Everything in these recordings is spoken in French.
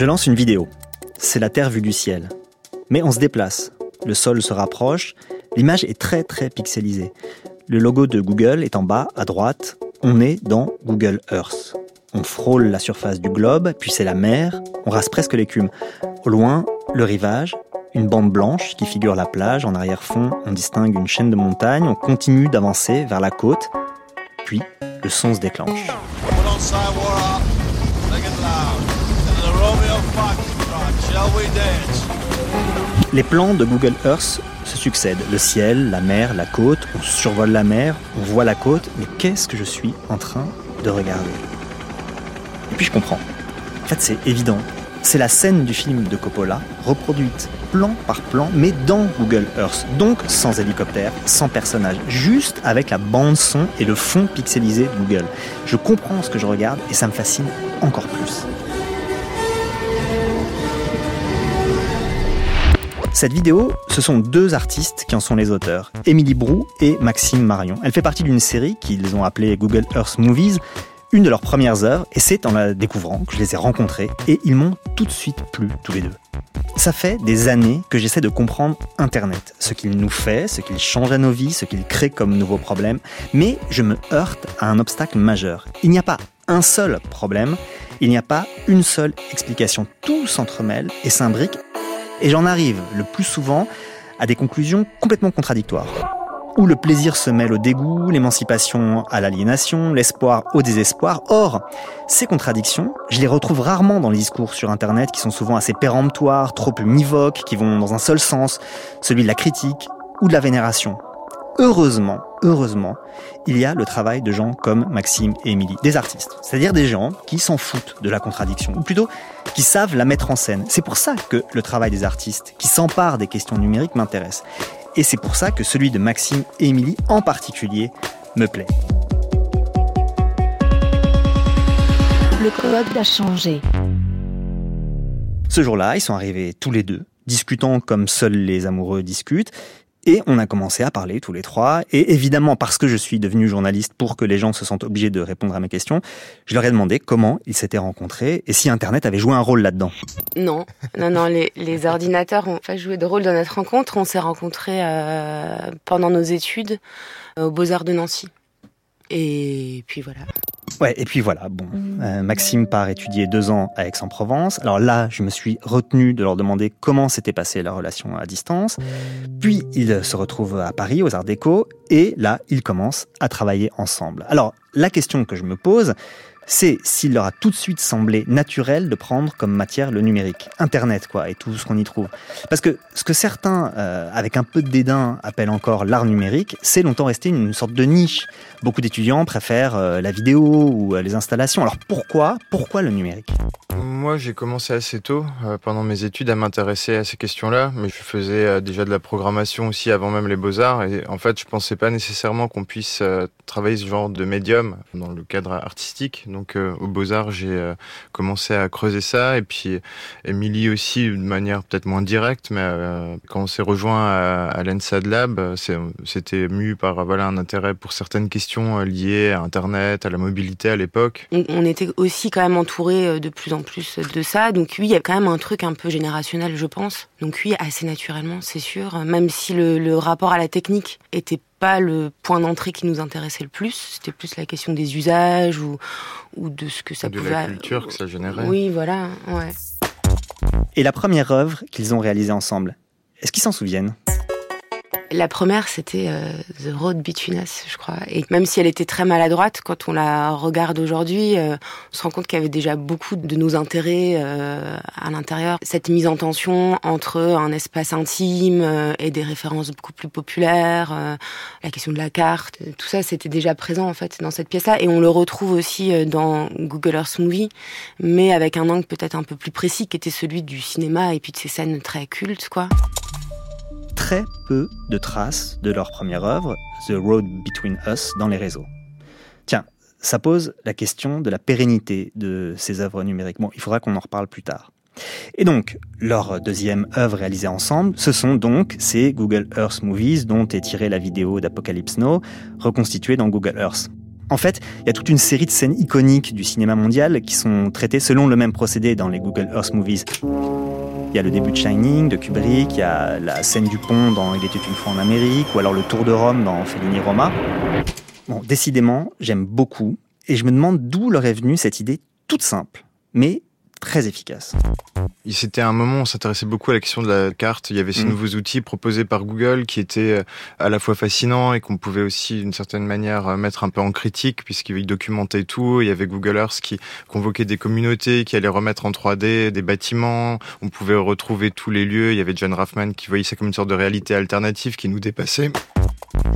Je lance une vidéo. C'est la Terre vue du ciel. Mais on se déplace. Le sol se rapproche. L'image est très très pixelisée. Le logo de Google est en bas, à droite. On est dans Google Earth. On frôle la surface du globe, puis c'est la mer. On rase presque l'écume. Au loin, le rivage, une bande blanche qui figure la plage. En arrière-fond, on distingue une chaîne de montagnes. On continue d'avancer vers la côte. Puis, le son se déclenche. Les plans de Google Earth se succèdent. Le ciel, la mer, la côte, on survole la mer, on voit la côte, mais qu'est-ce que je suis en train de regarder? Et puis je comprends. En fait, c'est évident. C'est la scène du film de Coppola, reproduite plan par plan, mais dans Google Earth. Donc sans hélicoptère, sans personnage, juste avec la bande son et le fond pixelisé de Google. Je comprends ce que je regarde et ça me fascine encore plus. Cette vidéo, ce sont deux artistes qui en sont les auteurs, Émilie Brou et Maxime Marion. Elle fait partie d'une série qu'ils ont appelée Google Earth Movies, une de leurs premières œuvres, et c'est en la découvrant que je les ai rencontrés, et ils m'ont tout de suite plu tous les deux. Ça fait des années que j'essaie de comprendre Internet, ce qu'il nous fait, ce qu'il change à nos vies, ce qu'il crée comme nouveaux problèmes, mais je me heurte à un obstacle majeur. Il n'y a pas un seul problème, il n'y a pas une seule explication. Tout s'entremêle et s'imbrique et j'en arrive le plus souvent à des conclusions complètement contradictoires. Où le plaisir se mêle au dégoût, l'émancipation à l'aliénation, l'espoir au désespoir. Or, ces contradictions, je les retrouve rarement dans les discours sur Internet qui sont souvent assez péremptoires, trop univoques, qui vont dans un seul sens, celui de la critique ou de la vénération. Heureusement, heureusement, il y a le travail de gens comme Maxime et Émilie, des artistes, c'est-à-dire des gens qui s'en foutent de la contradiction, ou plutôt qui savent la mettre en scène. C'est pour ça que le travail des artistes qui s'emparent des questions numériques m'intéresse. Et c'est pour ça que celui de Maxime et Émilie en particulier me plaît. Le code a changé. Ce jour-là, ils sont arrivés tous les deux, discutant comme seuls les amoureux discutent, et on a commencé à parler tous les trois. Et évidemment, parce que je suis devenu journaliste pour que les gens se sentent obligés de répondre à mes questions, je leur ai demandé comment ils s'étaient rencontrés et si Internet avait joué un rôle là-dedans. Non, non, non, les, ordinateurs ont pas joué de rôle dans notre rencontre. On s'est rencontrés euh, pendant nos études euh, aux Beaux-Arts de Nancy. Et puis voilà. Ouais, et puis voilà, bon, euh, Maxime part étudier deux ans à Aix-en-Provence. Alors là, je me suis retenu de leur demander comment s'était passée la relation à distance. Puis ils se retrouvent à Paris, aux Arts Déco, et là, ils commencent à travailler ensemble. Alors, la question que je me pose, c'est s'il leur a tout de suite semblé naturel de prendre comme matière le numérique, Internet quoi, et tout ce qu'on y trouve. Parce que ce que certains, euh, avec un peu de dédain, appellent encore l'art numérique, c'est longtemps resté une sorte de niche. Beaucoup d'étudiants préfèrent euh, la vidéo ou euh, les installations. Alors pourquoi, pourquoi le numérique? Moi, j'ai commencé assez tôt, pendant mes études, à m'intéresser à ces questions-là, mais je faisais déjà de la programmation aussi avant même les beaux-arts, et en fait, je pensais pas nécessairement qu'on puisse travailler ce genre de médium dans le cadre artistique. Donc euh, aux Beaux-Arts, j'ai euh, commencé à creuser ça. Et puis Émilie aussi, de manière peut-être moins directe, mais euh, quand on s'est rejoint à, à l'ENSAD Lab, c'était mu par voilà, un intérêt pour certaines questions liées à Internet, à la mobilité à l'époque. On était aussi quand même entouré de plus en plus de ça. Donc oui, il y a quand même un truc un peu générationnel, je pense. Donc oui, assez naturellement, c'est sûr. Même si le, le rapport à la technique était pas le point d'entrée qui nous intéressait le plus. C'était plus la question des usages ou, ou de ce que ça de pouvait. De la culture que ça générait. Oui, voilà, ouais. Et la première œuvre qu'ils ont réalisée ensemble, est-ce qu'ils s'en souviennent? La première, c'était euh, The Road Between Us, je crois. Et même si elle était très maladroite, quand on la regarde aujourd'hui, euh, on se rend compte qu'il y avait déjà beaucoup de nos intérêts euh, à l'intérieur. Cette mise en tension entre un espace intime et des références beaucoup plus populaires, la question de la carte, tout ça, c'était déjà présent en fait dans cette pièce-là. Et on le retrouve aussi dans Google Earth Movie, mais avec un angle peut-être un peu plus précis, qui était celui du cinéma et puis de ces scènes très cultes, quoi très peu de traces de leur première œuvre, The Road Between Us, dans les réseaux. Tiens, ça pose la question de la pérennité de ces œuvres numériques. Bon, il faudra qu'on en reparle plus tard. Et donc, leur deuxième œuvre réalisée ensemble, ce sont donc ces Google Earth Movies dont est tirée la vidéo d'Apocalypse Now, reconstituée dans Google Earth. En fait, il y a toute une série de scènes iconiques du cinéma mondial qui sont traitées selon le même procédé dans les Google Earth Movies. Il y a le début de Shining de Kubrick, il y a la scène du pont dans Il était une fois en Amérique, ou alors le tour de Rome dans Fellini Roma. Bon, décidément, j'aime beaucoup, et je me demande d'où leur est venue cette idée toute simple, mais très efficace. C'était un moment où on s'intéressait beaucoup à la question de la carte. Il y avait ces Mm. nouveaux outils proposés par Google qui étaient euh, à la fois fascinants et qu'on pouvait aussi d'une certaine manière euh, mettre un peu en critique puisqu'ils documentaient tout. Il y avait Google Earth qui convoquait des communautés, qui allait remettre en 3D des bâtiments. On pouvait retrouver tous les lieux. Il y avait John Raffman qui voyait ça comme une sorte de réalité alternative qui nous dépassait.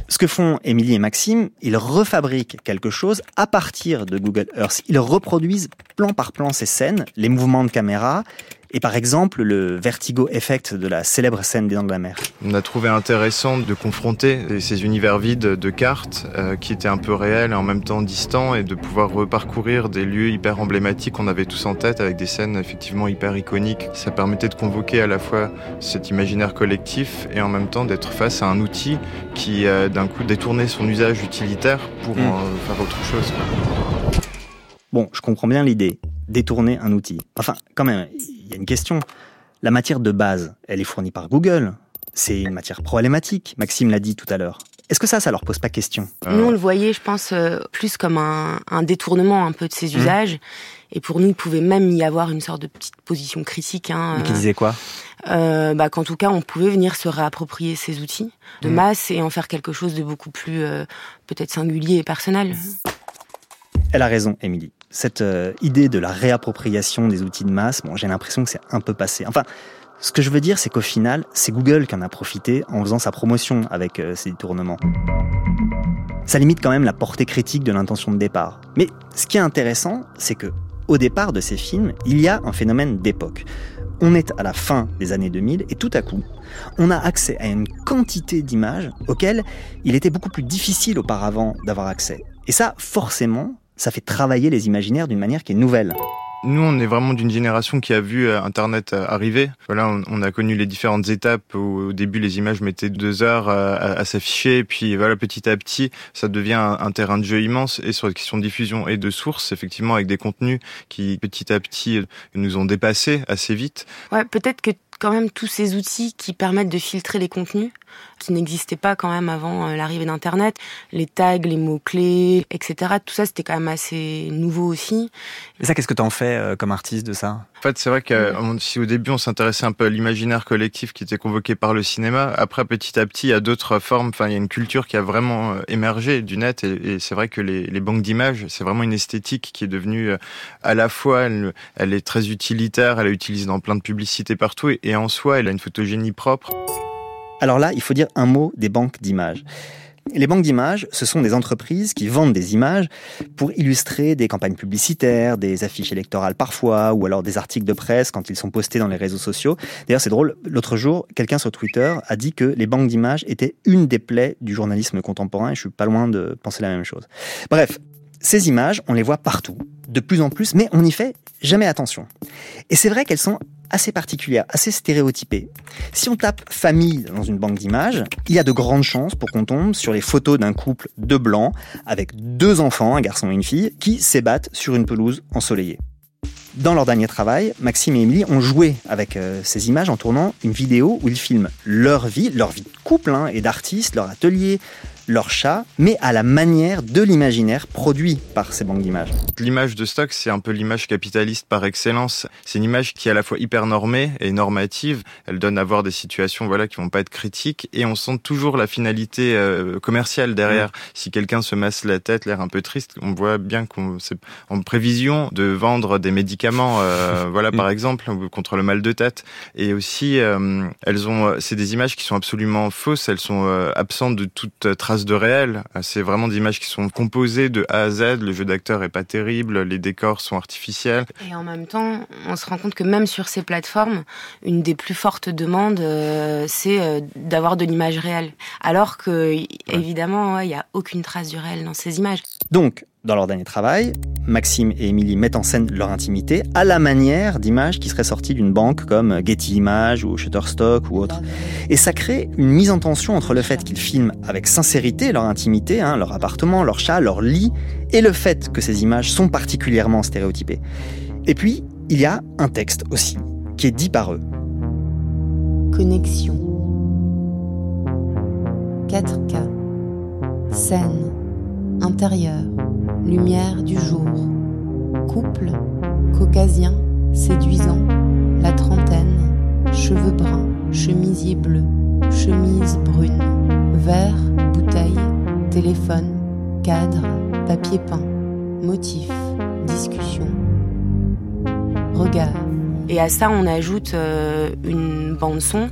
Ce que font Émilie et Maxime, ils refabriquent quelque chose à partir de Google Earth. Ils reproduisent plan par plan ces scènes, les mouvements de caméra, et par exemple le vertigo effect de la célèbre scène des Dents de la Mer. On a trouvé intéressant de confronter ces univers vides de cartes euh, qui étaient un peu réels et en même temps distants et de pouvoir reparcourir des lieux hyper emblématiques qu'on avait tous en tête avec des scènes effectivement hyper iconiques. Ça permettait de convoquer à la fois cet imaginaire collectif et en même temps d'être face à un outil qui euh, d'un coup détournait son usage utilitaire pour Mm. en faire autre chose. Bon, je comprends bien l'idée, détourner un outil. Enfin, quand même, il y a une question. La matière de base, elle est fournie par Google. C'est une matière problématique, Maxime l'a dit tout à l'heure. Est-ce que ça, ça leur pose pas question? Euh, Nous, on le voyait, je pense, euh, plus comme un, un détournement un peu de Mmh. ses usages. Et pour nous, il pouvait même y avoir une sorte de petite position critique. Hein, Qui disait quoi? euh, bah, qu'en tout cas, on pouvait venir se réapproprier ces outils de Mm. masse et en faire quelque chose de beaucoup plus euh, peut-être singulier et personnel. Elle a raison, Émilie. Cette euh, idée de la réappropriation des outils de masse, bon, j'ai l'impression que c'est un peu passé. Enfin, ce que je veux dire, c'est qu'au final, c'est Google qui en a profité en faisant sa promotion avec euh, ces détournements. Ça limite quand même la portée critique de l'intention de départ. Mais ce qui est intéressant, c'est que au départ de ces films, il y a un phénomène d'époque. On est à la fin des années 2000 et tout à coup, on a accès à une quantité d'images auxquelles il était beaucoup plus difficile auparavant d'avoir accès. Et ça, forcément, ça fait travailler les imaginaires d'une manière qui est nouvelle. Nous, on est vraiment d'une génération qui a vu euh, Internet euh, arriver. Voilà, on, on a connu les différentes étapes. Où, au début, les images mettaient deux heures euh, à, à s'afficher, et puis voilà, petit à petit, ça devient un, un terrain de jeu immense. Et sur la question de diffusion et de sources, effectivement, avec des contenus qui petit à petit nous ont dépassés assez vite. Ouais, peut-être que quand même tous ces outils qui permettent de filtrer les contenus, qui n'existaient pas quand même avant euh, l'arrivée d'Internet, les tags, les mots-clés, etc. Tout ça, c'était quand même assez nouveau aussi. Et ça, qu'est-ce que t'en fais euh, comme artiste de ça? En fait, c'est vrai que si au début on s'intéressait un peu à l'imaginaire collectif qui était convoqué par le cinéma, après petit à petit il y a d'autres formes. Enfin, il y a une culture qui a vraiment euh, émergé du net et, et c'est vrai que les, les banques d'images, c'est vraiment une esthétique qui est devenue à la fois, elle, elle est très utilitaire, elle est utilisée dans plein de publicités partout et, et en soi, elle a une photogénie propre. Alors là, il faut dire un mot des banques d'images. Les banques d'images, ce sont des entreprises qui vendent des images pour illustrer des campagnes publicitaires, des affiches électorales parfois, ou alors des articles de presse quand ils sont postés dans les réseaux sociaux. D'ailleurs, c'est drôle, l'autre jour, quelqu'un sur Twitter a dit que les banques d'images étaient une des plaies du journalisme contemporain, et je suis pas loin de penser la même chose. Bref, ces images, on les voit partout, de plus en plus, mais on n'y fait jamais attention. Et c'est vrai qu'elles sont assez particulières, assez stéréotypées. Si on tape famille dans une banque d'images, il y a de grandes chances pour qu'on tombe sur les photos d'un couple de blancs avec deux enfants, un garçon et une fille, qui s'ébattent sur une pelouse ensoleillée. Dans leur dernier travail, Maxime et Émilie ont joué avec euh, ces images en tournant une vidéo où ils filment leur vie, leur vie de couple hein, et d'artiste, leur atelier, leur chat, mais à la manière de l'imaginaire produit par ces banques d'images. L'image de stock, c'est un peu l'image capitaliste par excellence. C'est une image qui est à la fois hyper normée et normative. Elle donne à voir des situations voilà qui vont pas être critiques et on sent toujours la finalité euh, commerciale derrière. Si quelqu'un se masse la tête, l'air un peu triste, on voit bien qu'on c'est en prévision de vendre des médicaments, euh, voilà par exemple contre le mal de tête. Et aussi, euh, elles ont, c'est des images qui sont absolument fausses. Elles sont absentes de toute trace de réel. C'est vraiment des images qui sont composées de A à Z. Le jeu d'acteur est pas terrible, les décors sont artificiels. Et en même temps, on se rend compte que même sur ces plateformes, une des plus fortes demandes, euh, c'est euh, d'avoir de l'image réelle. Alors que, évidemment, il n'y a aucune trace du réel dans ces images. Donc, dans leur dernier travail, Maxime et Émilie mettent en scène leur intimité à la manière d'images qui seraient sorties d'une banque comme Getty Images ou Shutterstock ou autre. Et ça crée une mise en tension entre le fait qu'ils filment avec sincérité leur intimité, hein, leur appartement, leur chat, leur lit, et le fait que ces images sont particulièrement stéréotypées. Et puis, il y a un texte aussi, qui est dit par eux. Connexion. 4K. Scène. Intérieur. Lumière du jour. Couple. Caucasien. Séduisant. La trentaine. Cheveux bruns. Chemisier bleu. Chemise brune. Verre. Bouteille. Téléphone. Cadre. Papier peint. Motif. Discussion. Regard. Et à ça, on ajoute euh, une bande son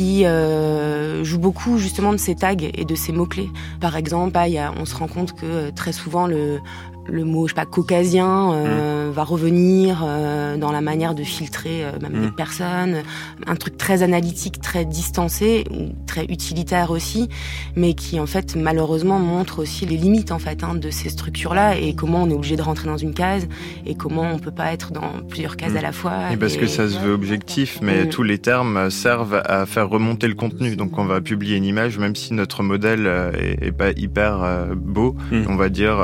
qui euh, joue beaucoup justement de ces tags et de ces mots-clés. Par exemple, on se rend compte que euh, très souvent le, le mot, je sais pas, caucasien euh, va revenir euh, dans la manière de filtrer euh, même Mm. les personnes. Un truc très analytique, très distancé, très utilitaire aussi, mais qui en fait malheureusement montre aussi les limites en fait hein, de ces structures-là et comment on est obligé de rentrer dans une case et comment on peut pas être dans plusieurs cases Mm. à la fois. Et parce que ça se veut objectif, mais Mm. tous les termes servent à faire remonter le contenu. Donc on va publier une image, même si notre modèle est, est pas hyper beau, Mm. on va dire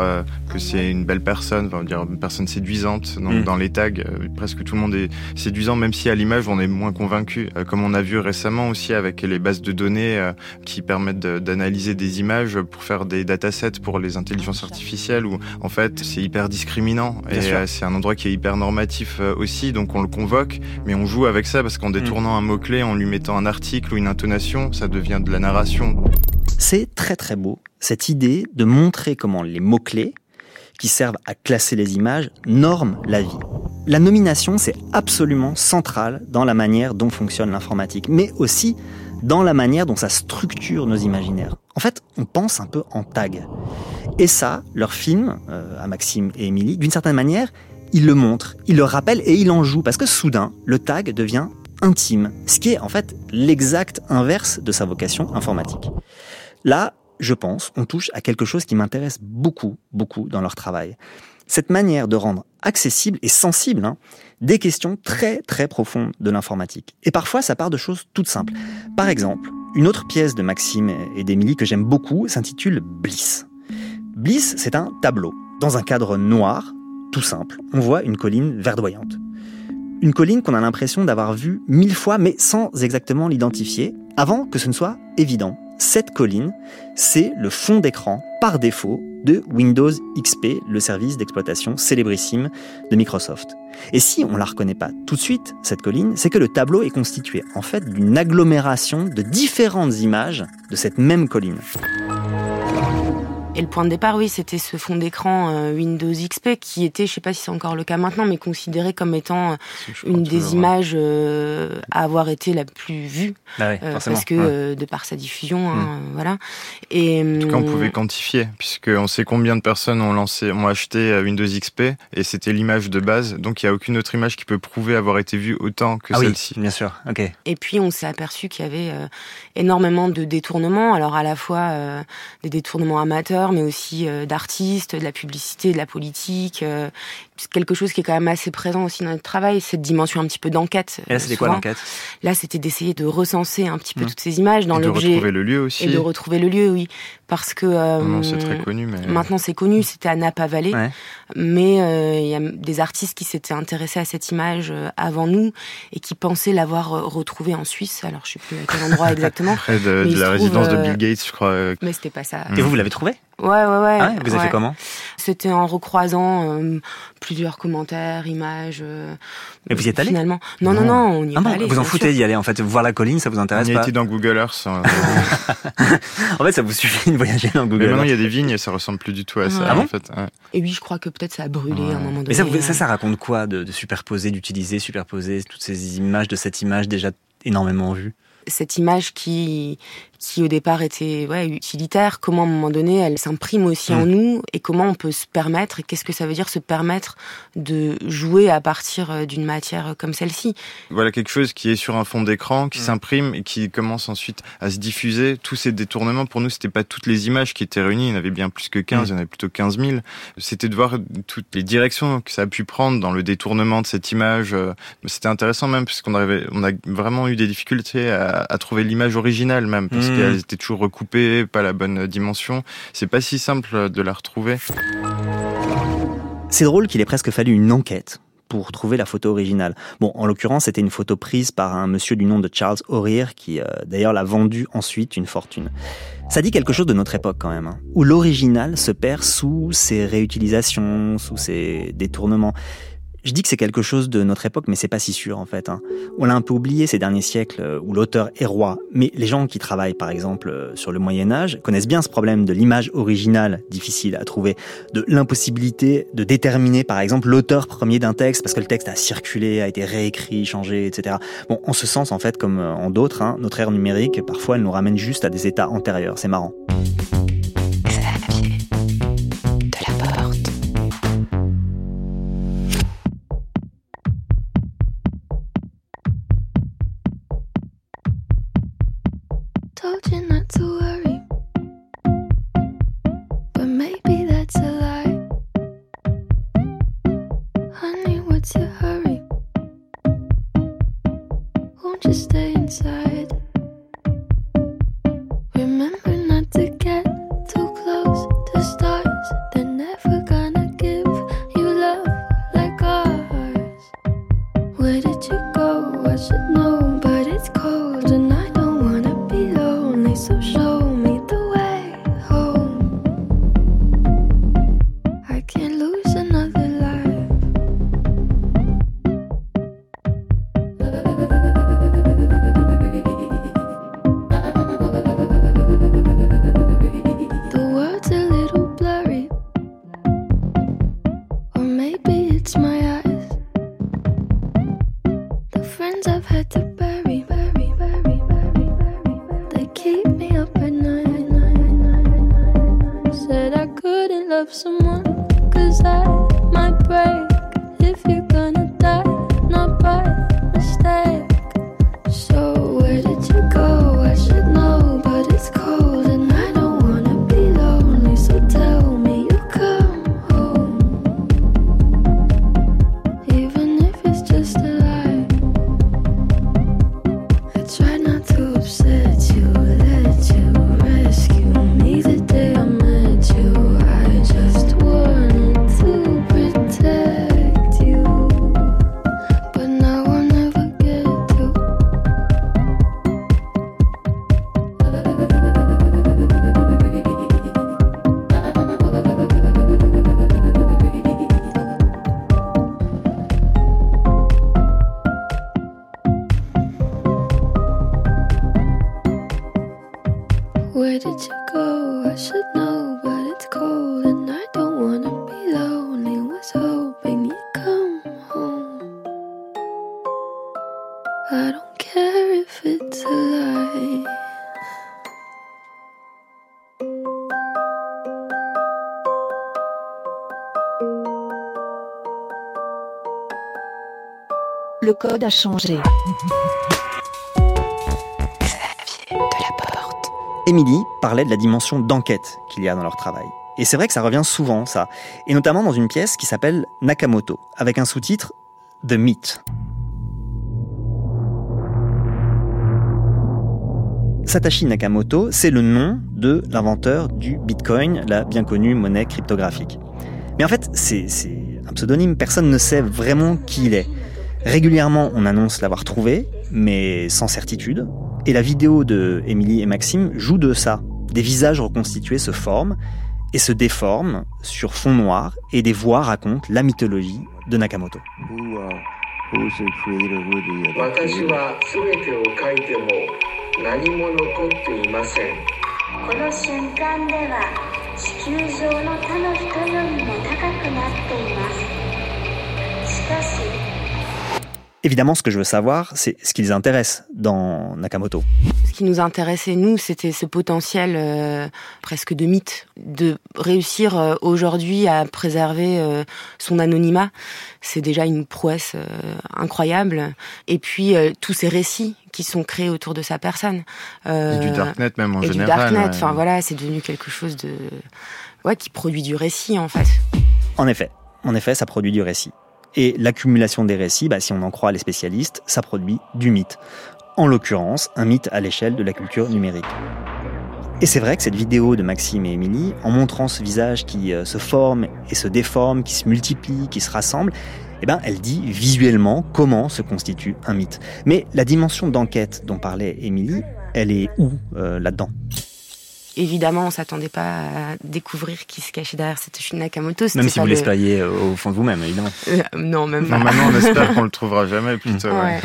que c'est une belle personne, on va dire une personne séduisante. Donc Mm. dans les tags, euh, presque tout le monde est séduisant, même si à l'image on est moins convaincu. Euh, comme on a vu récemment aussi avec les bases de données euh, qui permettent de- d'analyser des images pour faire des datasets pour les intelligences artificielles, où en fait c'est hyper discriminant Bien et euh, c'est un endroit qui est hyper normatif euh, aussi, donc on le convoque, mais on joue avec ça parce qu'en détournant un mot-clé, en lui mettant un article ou une intonation, ça devient de la narration. C'est très très beau, cette idée de montrer comment les mots-clés, qui servent à classer les images, norment la vie. La nomination, c'est absolument central dans la manière dont fonctionne l'informatique, mais aussi dans la manière dont ça structure nos imaginaires. En fait, on pense un peu en tag. Et ça, leur film, euh, à Maxime et Émilie, d'une certaine manière, ils le montrent, ils le rappellent et ils en jouent, parce que soudain, le tag devient intime, ce qui est en fait l'exact inverse de sa vocation informatique. Là, je pense, on touche à quelque chose qui m'intéresse beaucoup, beaucoup dans leur travail. Cette manière de rendre accessible et sensible hein, des questions très, très profondes de l'informatique. Et parfois, ça part de choses toutes simples. Par exemple, une autre pièce de Maxime et d'Émilie que j'aime beaucoup s'intitule Bliss. Bliss, c'est un tableau. Dans un cadre noir, tout simple, on voit une colline verdoyante. Une colline qu'on a l'impression d'avoir vue mille fois, mais sans exactement l'identifier, avant que ce ne soit évident. Cette colline, c'est le fond d'écran par défaut de Windows XP, le service d'exploitation célébrissime de Microsoft. Et si on la reconnaît pas tout de suite, cette colline, c'est que le tableau est constitué en fait d'une agglomération de différentes images de cette même colline. Et le point de départ, oui, c'était ce fond d'écran euh, Windows XP qui était, je sais pas si c'est encore le cas maintenant, mais considéré comme étant euh, une des images euh, à avoir été la plus vue, euh, parce que euh, de par sa diffusion, hein, euh, voilà. Et En tout cas, on hum, pouvait quantifier, puisqu'on sait combien de personnes ont lancé, ont acheté Windows XP, et c'était l'image de base. Donc, il n'y a aucune autre image qui peut prouver avoir été vue autant que ah oui, celle-ci. bien sûr. Ok. Et puis on s'est aperçu qu'il y avait euh, énormément de détournements, alors à la fois euh, des détournements amateurs, mais aussi euh, d'artistes, de la publicité, de la politique. euh, c'est quelque chose qui est quand même assez présent aussi dans notre travail, cette dimension un petit peu d'enquête. Et là, euh, c'était quoi l'enquête? Là, c'était d'essayer de recenser un petit peu Mmh. toutes ces images dans Et de l'objet retrouver le lieu aussi. et de retrouver le lieu, oui, parce que euh, Non, c'est très connu, mais Maintenant, c'est connu, c'était à Napa Valley, Ouais. mais euh, il y a des artistes qui s'étaient intéressés à cette image euh, avant nous et qui pensaient l'avoir euh, retrouvée en Suisse. Alors, je sais plus à quel endroit exactement, près de, Mais de la trouve, résidence de euh, Bill Gates, je crois. euh, mais c'était pas ça. Et vous, vous l'avez trouvé? Ouais, ouais, ouais. Ah ouais Vous avez ouais. fait comment C'était en recroisant euh, plusieurs commentaires, images. euh, Et vous y êtes allé Finalement. Non, non, Non. non, on y est Ah pas bon, allé, vous en foutez d'y aller en fait, voir la colline, ça vous On intéresse y a pas été dans Google Earth. hein. En fait, ça vous suffit de voyager dans mais Google. maintenant, il y a des vignes et ça ressemble plus du tout à ça, Ah bon en fait. Ouais. Et oui, je crois que peut-être ça a brûlé Ouais. à un moment donné. Mais ça, vous- ça, ça raconte quoi de, de superposer, d'utiliser, superposer toutes ces images de cette image déjà énormément vue? Cette image qui, qui au départ était ouais, utilitaire, comment à un moment donné elle s'imprime aussi Mm. en nous et comment on peut se permettre, et qu'est-ce que ça veut dire se permettre de jouer à partir euh, d'une matière comme celle-ci. Voilà quelque chose qui est sur un fond d'écran, qui Mm. s'imprime et qui commence ensuite à se diffuser. Tous ces détournements, pour nous, c'était pas toutes les images qui étaient réunies. Il y en avait bien plus que 15, Mm. il y en avait plutôt 15 000. C'était de voir toutes les directions que ça a pu prendre dans le détournement de cette image. Euh, C'était intéressant même, puisqu'on on a vraiment eu des difficultés à, à, trouver l'image originale même, parce Mmh. qu'elle était toujours recoupée, pas la bonne dimension. C'est pas si simple de la retrouver. C'est drôle qu'il ait presque fallu une enquête pour trouver la photo originale. Bon, en l'occurrence, c'était une photo prise par un monsieur du nom de Charles O'Rear qui, euh, d'ailleurs, l'a vendue ensuite une fortune. Ça dit quelque chose de notre époque quand même, hein, où l'original se perd sous ses réutilisations, sous ses détournements. Je dis que c'est quelque chose de notre époque, mais c'est pas si sûr en fait. hein. On l'a un peu oublié ces derniers siècles euh, où l'auteur est roi. Mais les gens qui travaillent par exemple euh, sur le Moyen Âge connaissent bien ce problème de l'image originale difficile à trouver, de l'impossibilité de déterminer par exemple l'auteur premier d'un texte parce que le texte a circulé, a été réécrit, changé, etc. Bon, en ce sens en fait, comme euh, en d'autres, hein, notre ère numérique parfois elle nous ramène juste à des états antérieurs. C'est marrant. Where did you go? I should know, but it's cold and I don't wanna be lonely. Was hoping you'd come home. I don't care if it's a lie. Le code a changé. Émilie parlait de la dimension d'enquête qu'il y a dans leur travail. Et c'est vrai que ça revient souvent, ça. Et notamment dans une pièce qui s'appelle Nakamoto, avec un sous-titre The Meat. Satoshi Nakamoto, c'est le nom de l'inventeur du Bitcoin, la bien connue monnaie cryptographique. Mais en fait, c'est c'est un pseudonyme, personne ne sait vraiment qui il est. Régulièrement, on annonce l'avoir trouvé, mais sans certitude. Et la vidéo de Émilie et Maxime joue de ça. Des visages reconstitués se forment et se déforment sur fond noir, et des voix racontent la mythologie de Nakamoto. Évidemment, ce que je veux savoir, c'est ce qui les intéresse dans Nakamoto. Ce qui nous intéressait, nous, c'était ce potentiel euh, presque de mythe, de réussir euh, aujourd'hui à préserver euh, son anonymat. C'est déjà une prouesse euh, incroyable. Et puis, euh, tous ces récits qui sont créés autour de sa personne. Et du darknet même en et du général. darknet. ouais. Enfin, voilà, c'est devenu quelque chose de... Ouais, qui produit du récit, en fait. En effet, en effet, ça produit du récit. Et l'accumulation des récits, bah, si on en croit les spécialistes, ça produit du mythe. en l'occurrence un mythe à l'échelle de la culture numérique. Et c'est vrai que cette vidéo de Maxime et Émilie, en montrant ce visage qui euh, se forme et se déforme, qui se multiplie, qui se rassemble, eh ben, elle dit visuellement comment se constitue un mythe. Mais la dimension d'enquête dont parlait Émilie, elle est où euh, là-dedans? Évidemment, on s'attendait pas à découvrir qui se cachait derrière cette Nakamoto. Même si vous le- l'espériez euh, au fond de vous-même, évidemment. Euh, non, même pas. Non, maintenant, on espère qu'on le trouvera jamais, plutôt. ouais. Ouais.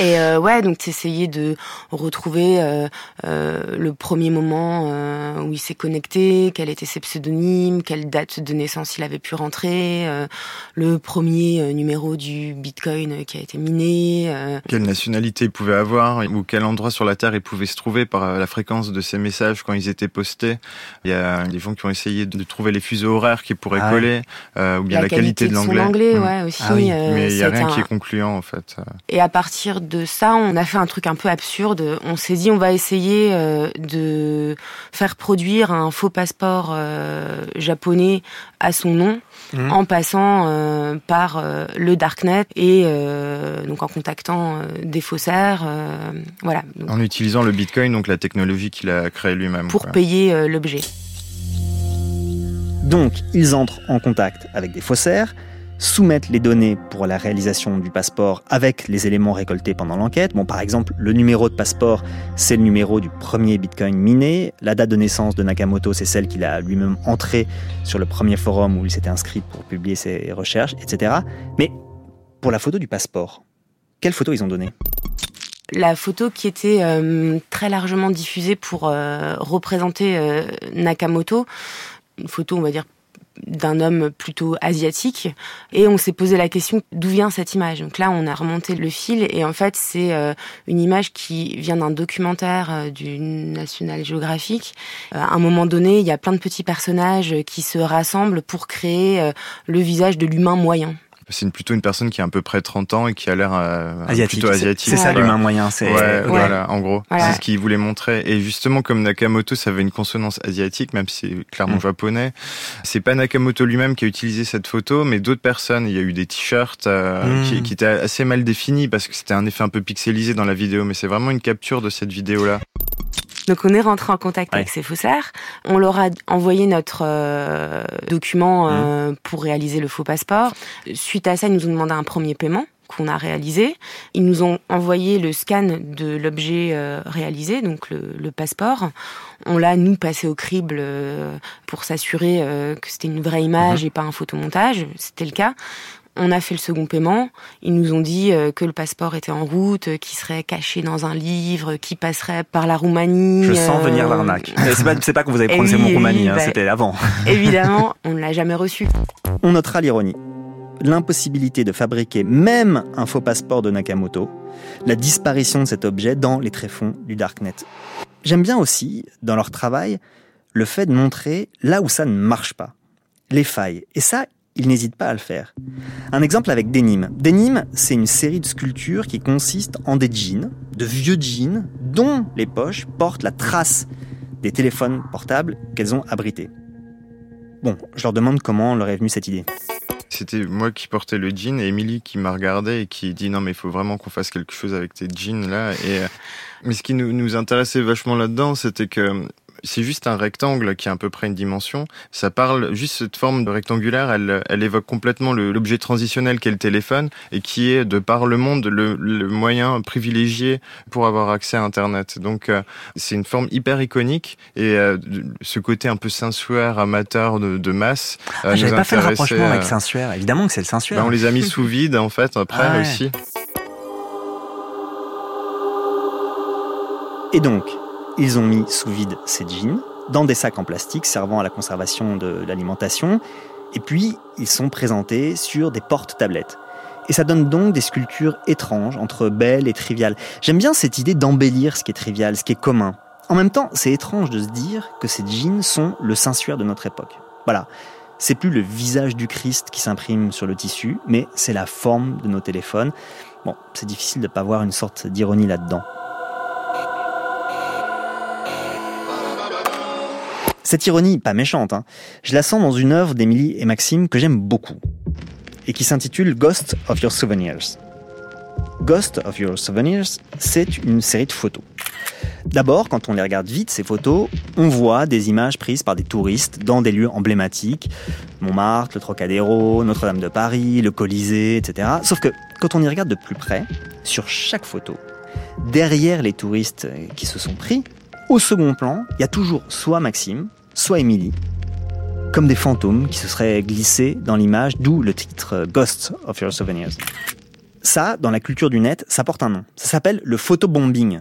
Et euh, ouais, donc t'essayais de retrouver euh, euh, le premier moment euh, où il s'est connecté, quel était ses pseudonymes, quelle date de naissance il avait pu rentrer, euh, le premier euh, numéro du Bitcoin qui a été miné. euh, Quelle nationalité il pouvait avoir ou quel endroit sur la Terre il pouvait se trouver par la fréquence de ses messages quand ils étaient postés. Il y a des gens qui ont essayé de trouver les fuseaux horaires qui pourraient Ah coller, euh, ou bien la, qualité, de l'anglais. anglais, Mm. ouais, aussi. Ah oui, euh, Mais il y a rien un- qui est concluant en fait. Et à partir de ça, on a fait un truc un peu absurde. On s'est dit, on va essayer euh, de faire produire un faux passeport japonais à son nom, Mhm. en passant euh, par euh, le darknet et euh, donc en contactant euh, des faussaires, euh, voilà, donc, En utilisant le Bitcoin, donc la technologie qu'il a créée lui-même. pour quoi. payer euh, l'objet. Donc, ils entrent en contact avec des faussaires, soumettent les données pour la réalisation du passeport avec les éléments récoltés pendant l'enquête. Bon, par exemple, le numéro de passeport, c'est le numéro du premier Bitcoin miné. La date de naissance de Nakamoto, c'est celle qu'il a lui-même entrée sur le premier forum où il s'était inscrit pour publier ses recherches, etc. Mais pour la photo du passeport, quelle photo ils ont donnée? La photo qui était euh, très largement diffusée pour euh, représenter euh, Nakamoto, une photo, on va dire, d'un homme plutôt asiatique et on s'est posé la question d'où vient cette image. Donc là, on a remonté le fil et en fait, c'est euh, une image qui vient d'un documentaire euh, du National Geographic. Euh, à un moment donné, il y a plein de petits personnages qui se rassemblent pour créer le visage de l'humain moyen. C'est une- plutôt une personne qui a à peu près 30 ans et qui a l'air euh, Asiatique. plutôt asiatique. C'est ça l'humain moyen. C'est Ouais, voilà, en gros, Voilà. c'est ce qu'il voulait montrer. Et justement, comme Nakamoto, ça avait une consonance asiatique, même si c'est clairement Mm. japonais. C'est pas Nakamoto lui-même qui a utilisé cette photo, mais d'autres personnes. Il y a eu des t-shirts euh, Mm. qui, qui étaient assez mal définis parce que c'était un effet un peu pixelisé dans la vidéo, mais c'est vraiment une capture de cette vidéo-là. Donc on est rentré en contact Ouais. avec ces faussaires. On leur a envoyé notre euh, document euh, pour réaliser le faux passeport. Suite à ça, ils nous ont demandé un premier paiement qu'on a réalisé. Ils nous ont envoyé le scan de l'objet euh, réalisé, donc le, le passeport. On l'a, nous, passé au crible euh, pour s'assurer euh, que c'était une vraie image et pas un photomontage. C'était le cas. On a fait le second paiement. Ils nous ont dit euh, que le passeport était en route, euh, qu'il serait caché dans un livre, qu'il passerait par la Roumanie. Je sens euh, venir l'arnaque. C'est pas, c'est pas que vous avez prononcé oui, mon eh Roumanie, oui, hein, bah- c'était avant. Évidemment, on ne l'a jamais reçu. On notera l'ironie. L'impossibilité de fabriquer même un faux passeport de Nakamoto, la disparition de cet objet dans les tréfonds du Darknet. J'aime bien aussi, dans leur travail, le fait de montrer là où ça ne marche pas, les failles. Et ça, ils n'hésitent pas à le faire. Un exemple avec Denim. Denim, c'est une série de sculptures qui consiste en des jeans, de vieux jeans, dont les poches portent la trace des téléphones portables qu'elles ont abrités. Bon, je leur demande comment leur est venue cette idée. C'était moi qui portais le jean et Émilie qui m'a regardé et qui dit non mais il faut vraiment qu'on fasse quelque chose avec tes jeans là. Euh, mais ce qui nous intéressait vachement là-dedans, c'était que c'est juste un rectangle qui a à peu près une dimension. Ça parle juste cette forme de rectangulaire, elle, elle évoque complètement le- l'objet transitionnel qu'est le téléphone et qui est de par le monde le, le moyen privilégié pour avoir accès à Internet. Donc euh, c'est une forme hyper iconique et euh, ce côté un peu sensuaire, amateur de, de masse. euh, Ah, J'avais pas fait le rapprochement avec euh, Saint-Suaire. Évidemment que c'est le Saint-Suaire. bah, on les a mis sous vide en fait après Ah ouais. aussi. Et donc, ils ont mis sous vide ces jeans dans des sacs en plastique servant à la conservation de l'alimentation. Et puis, ils sont présentés sur des portes-tablettes. Et ça donne donc des sculptures étranges entre belles et triviales. J'aime bien cette idée d'embellir ce qui est trivial, ce qui est commun. En même temps, c'est étrange de se dire que ces jeans sont le Saint-Suaire de notre époque. Voilà. C'est plus le visage du Christ qui s'imprime sur le tissu, mais c'est la forme de nos téléphones. Bon, c'est difficile de ne pas voir une sorte d'ironie là-dedans. Cette ironie, pas méchante, hein, je la sens dans une œuvre d'Émilie et Maxime que j'aime beaucoup, et qui s'intitule Ghost of Your Souvenirs. Ghost of Your Souvenirs, c'est une série de photos. D'abord, quand on les regarde vite, ces photos, on voit des images prises par des touristes dans des lieux emblématiques. Montmartre, le Trocadéro, Notre-Dame de Paris, le Colisée, etc. Sauf que quand on y regarde de plus près, sur chaque photo, derrière les touristes qui se sont pris, au second plan, il y a toujours soit Maxime, soit Émilie, comme des fantômes qui se seraient glissés dans l'image, d'où le titre Ghosts of Your Souvenirs. Ça, dans la culture du net, ça porte un nom. Ça s'appelle le photobombing,